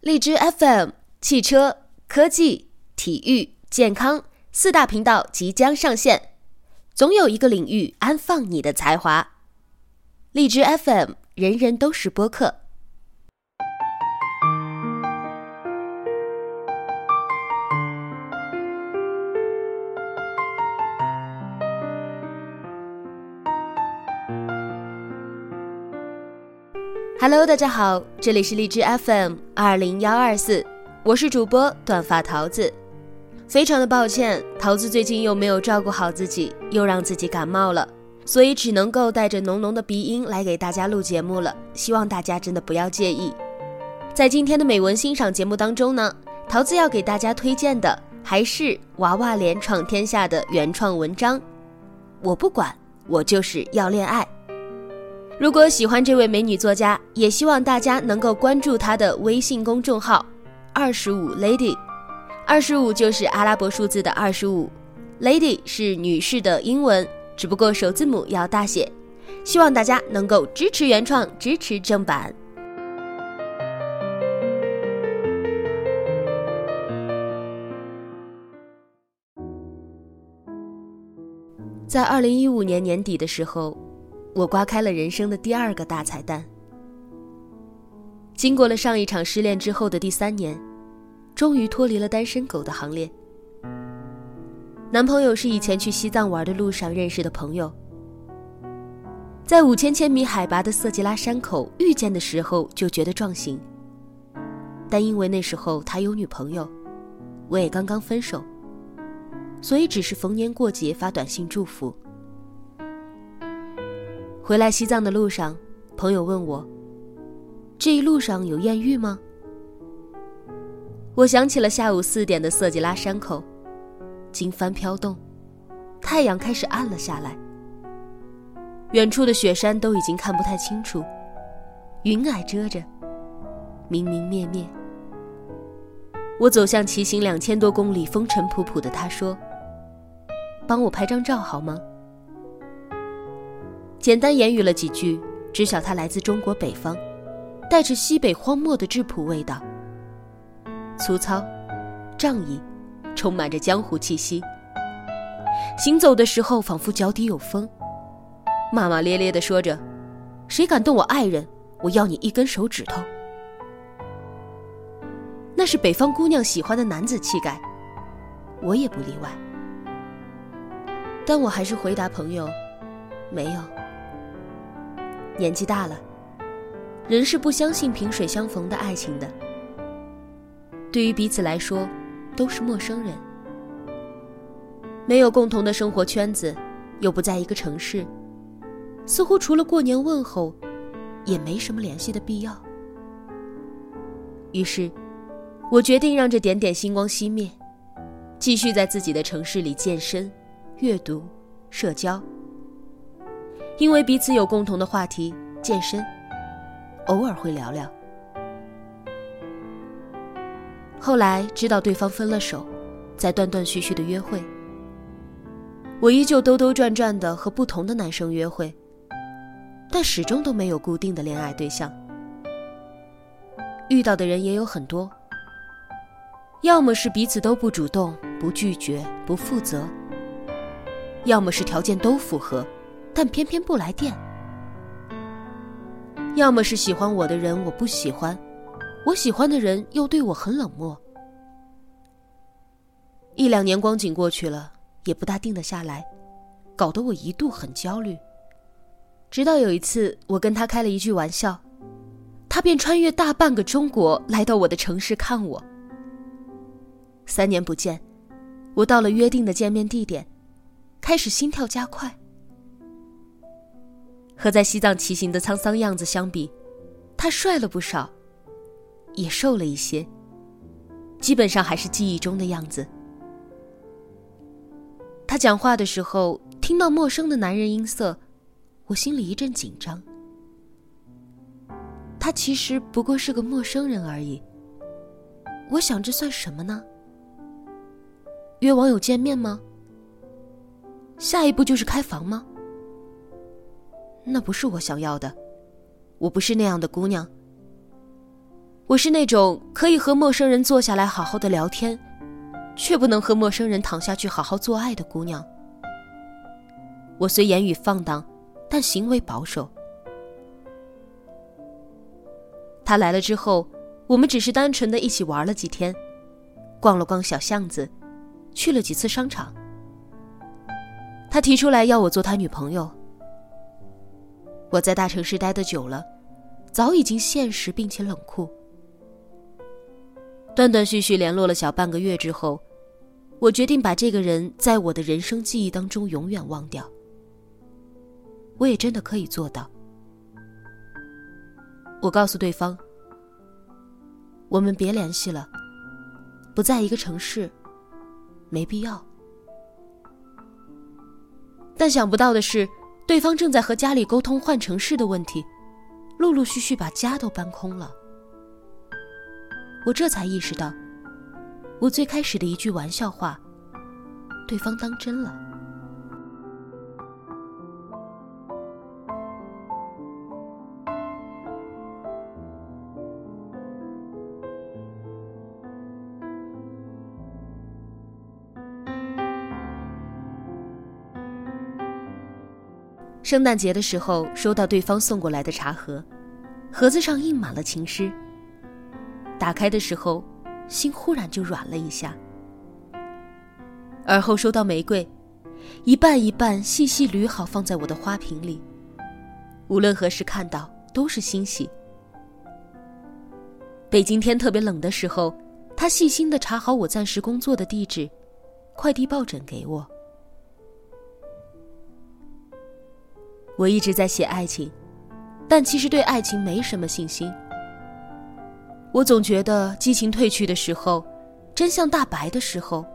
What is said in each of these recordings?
荔枝 FM、汽车、科技、体育、健康四大频道即将上线，总有一个领域安放你的才华。荔枝 FM，人人都是播客。Hello，大家好，这里是荔枝 FM 二零幺二四，我是主播短发桃子。非常的抱歉，桃子最近又没有照顾好自己，又让自己感冒了，所以只能够带着浓浓的鼻音来给大家录节目了。希望大家真的不要介意。在今天的美文欣赏节目当中呢，桃子要给大家推荐的还是娃娃脸闯天下的原创文章。我不管，我就是要恋爱。如果喜欢这位美女作家，也希望大家能够关注她的微信公众号“二十五 lady”，二十五就是阿拉伯数字的二十五，lady 是女士的英文，只不过首字母要大写。希望大家能够支持原创，支持正版。在二零一五年年底的时候。我刮开了人生的第二个大彩蛋。经过了上一场失恋之后的第三年，终于脱离了单身狗的行列。男朋友是以前去西藏玩的路上认识的朋友，在五千千米海拔的色季拉山口遇见的时候就觉得壮行，但因为那时候他有女朋友，我也刚刚分手，所以只是逢年过节发短信祝福。回来西藏的路上，朋友问我：“这一路上有艳遇吗？”我想起了下午四点的色季拉山口，经幡飘动，太阳开始暗了下来，远处的雪山都已经看不太清楚，云霭遮着，明明灭灭。我走向骑行两千多公里、风尘仆仆的他，说：“帮我拍张照好吗？”简单言语了几句，知晓他来自中国北方，带着西北荒漠的质朴味道，粗糙、仗义，充满着江湖气息。行走的时候仿佛脚底有风，骂骂咧咧地说着：“谁敢动我爱人，我要你一根手指头。”那是北方姑娘喜欢的男子气概，我也不例外。但我还是回答朋友：“没有。”年纪大了，人是不相信萍水相逢的爱情的。对于彼此来说，都是陌生人，没有共同的生活圈子，又不在一个城市，似乎除了过年问候，也没什么联系的必要。于是，我决定让这点点星光熄灭，继续在自己的城市里健身、阅读、社交。因为彼此有共同的话题，健身，偶尔会聊聊。后来知道对方分了手，在断断续续的约会，我依旧兜兜转转的和不同的男生约会，但始终都没有固定的恋爱对象。遇到的人也有很多，要么是彼此都不主动、不拒绝、不负责，要么是条件都符合。但偏偏不来电，要么是喜欢我的人我不喜欢，我喜欢的人又对我很冷漠。一两年光景过去了，也不大定得下来，搞得我一度很焦虑。直到有一次，我跟他开了一句玩笑，他便穿越大半个中国来到我的城市看我。三年不见，我到了约定的见面地点，开始心跳加快。和在西藏骑行的沧桑样子相比，他帅了不少，也瘦了一些。基本上还是记忆中的样子。他讲话的时候，听到陌生的男人音色，我心里一阵紧张。他其实不过是个陌生人而已。我想这算什么呢？约网友见面吗？下一步就是开房吗？那不是我想要的，我不是那样的姑娘。我是那种可以和陌生人坐下来好好的聊天，却不能和陌生人躺下去好好做爱的姑娘。我虽言语放荡，但行为保守。他来了之后，我们只是单纯的一起玩了几天，逛了逛小巷子，去了几次商场。他提出来要我做他女朋友。我在大城市待得久了，早已经现实并且冷酷。断断续续联络了小半个月之后，我决定把这个人在我的人生记忆当中永远忘掉。我也真的可以做到。我告诉对方：“我们别联系了，不在一个城市，没必要。”但想不到的是，对方正在和家里沟通换城市的问题，陆陆续续把家都搬空了。我这才意识到，我最开始的一句玩笑话，对方当真了。圣诞节的时候，收到对方送过来的茶盒，盒子上印满了情诗。打开的时候，心忽然就软了一下。而后收到玫瑰，一瓣一瓣细细捋好放在我的花瓶里，无论何时看到都是欣喜。北京天特别冷的时候，他细心的查好我暂时工作的地址，快递抱枕给我。我一直在写爱情，但其实对爱情没什么信心。我总觉得激情褪去的时候，真相大白的时候，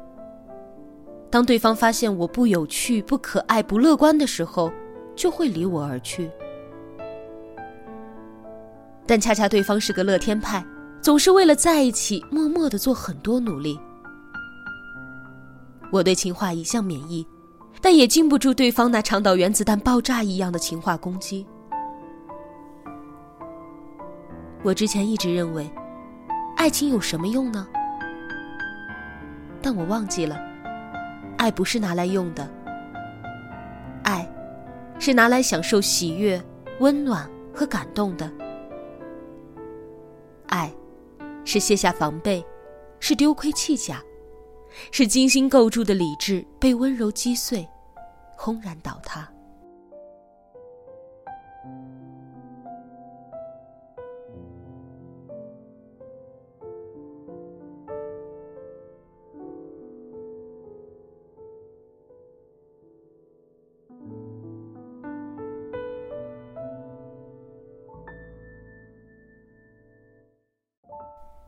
当对方发现我不有趣、不可爱、不乐观的时候，就会离我而去。但恰恰对方是个乐天派，总是为了在一起，默默的做很多努力。我对情话一向免疫。但也禁不住对方那长岛原子弹爆炸一样的情话攻击。我之前一直认为，爱情有什么用呢？但我忘记了，爱不是拿来用的，爱，是拿来享受喜悦、温暖和感动的。爱，是卸下防备，是丢盔弃甲，是精心构筑的理智被温柔击碎。轰然倒塌。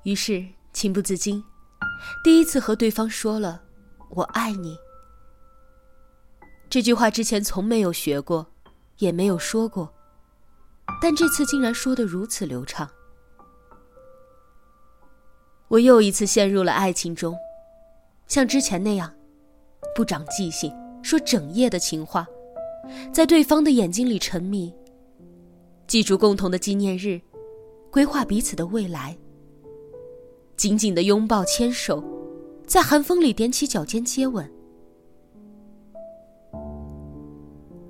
于是情不自禁，第一次和对方说了“我爱你”。这句话之前从没有学过，也没有说过，但这次竟然说得如此流畅。我又一次陷入了爱情中，像之前那样，不长记性，说整夜的情话，在对方的眼睛里沉迷，记住共同的纪念日，规划彼此的未来，紧紧的拥抱牵手，在寒风里踮起脚尖接吻。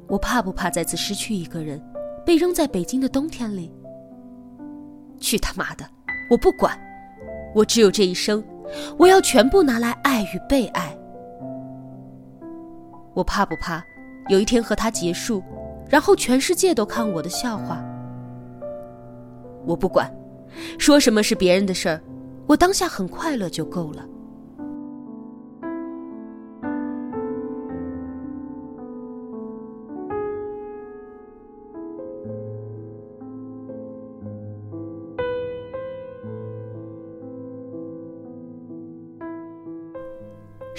我怕不怕再次失去一个人，被扔在北京的冬天里？去他妈的！我不管，我只有这一生，我要全部拿来爱与被爱。我怕不怕有一天和他结束，然后全世界都看我的笑话？我不管，说什么是别人的事儿，我当下很快乐就够了。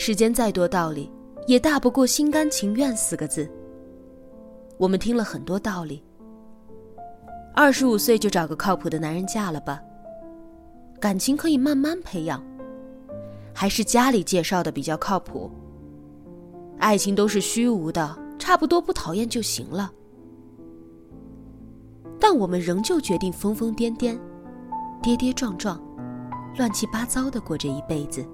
世间再多道理，也大不过心甘情愿四个字。我们听了很多道理。二十五岁就找个靠谱的男人嫁了吧，感情可以慢慢培养，还是家里介绍的比较靠谱。爱情都是虚无的，差不多不讨厌就行了。但我们仍旧决定疯疯癫癫，跌跌撞撞、乱七八糟的过这一辈子。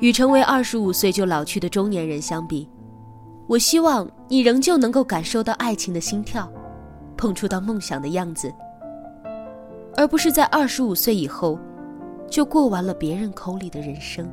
与成为二十五岁就老去的中年人相比，我希望你仍旧能够感受到爱情的心跳，碰触到梦想的样子，而不是在二十五岁以后，就过完了别人口里的人生。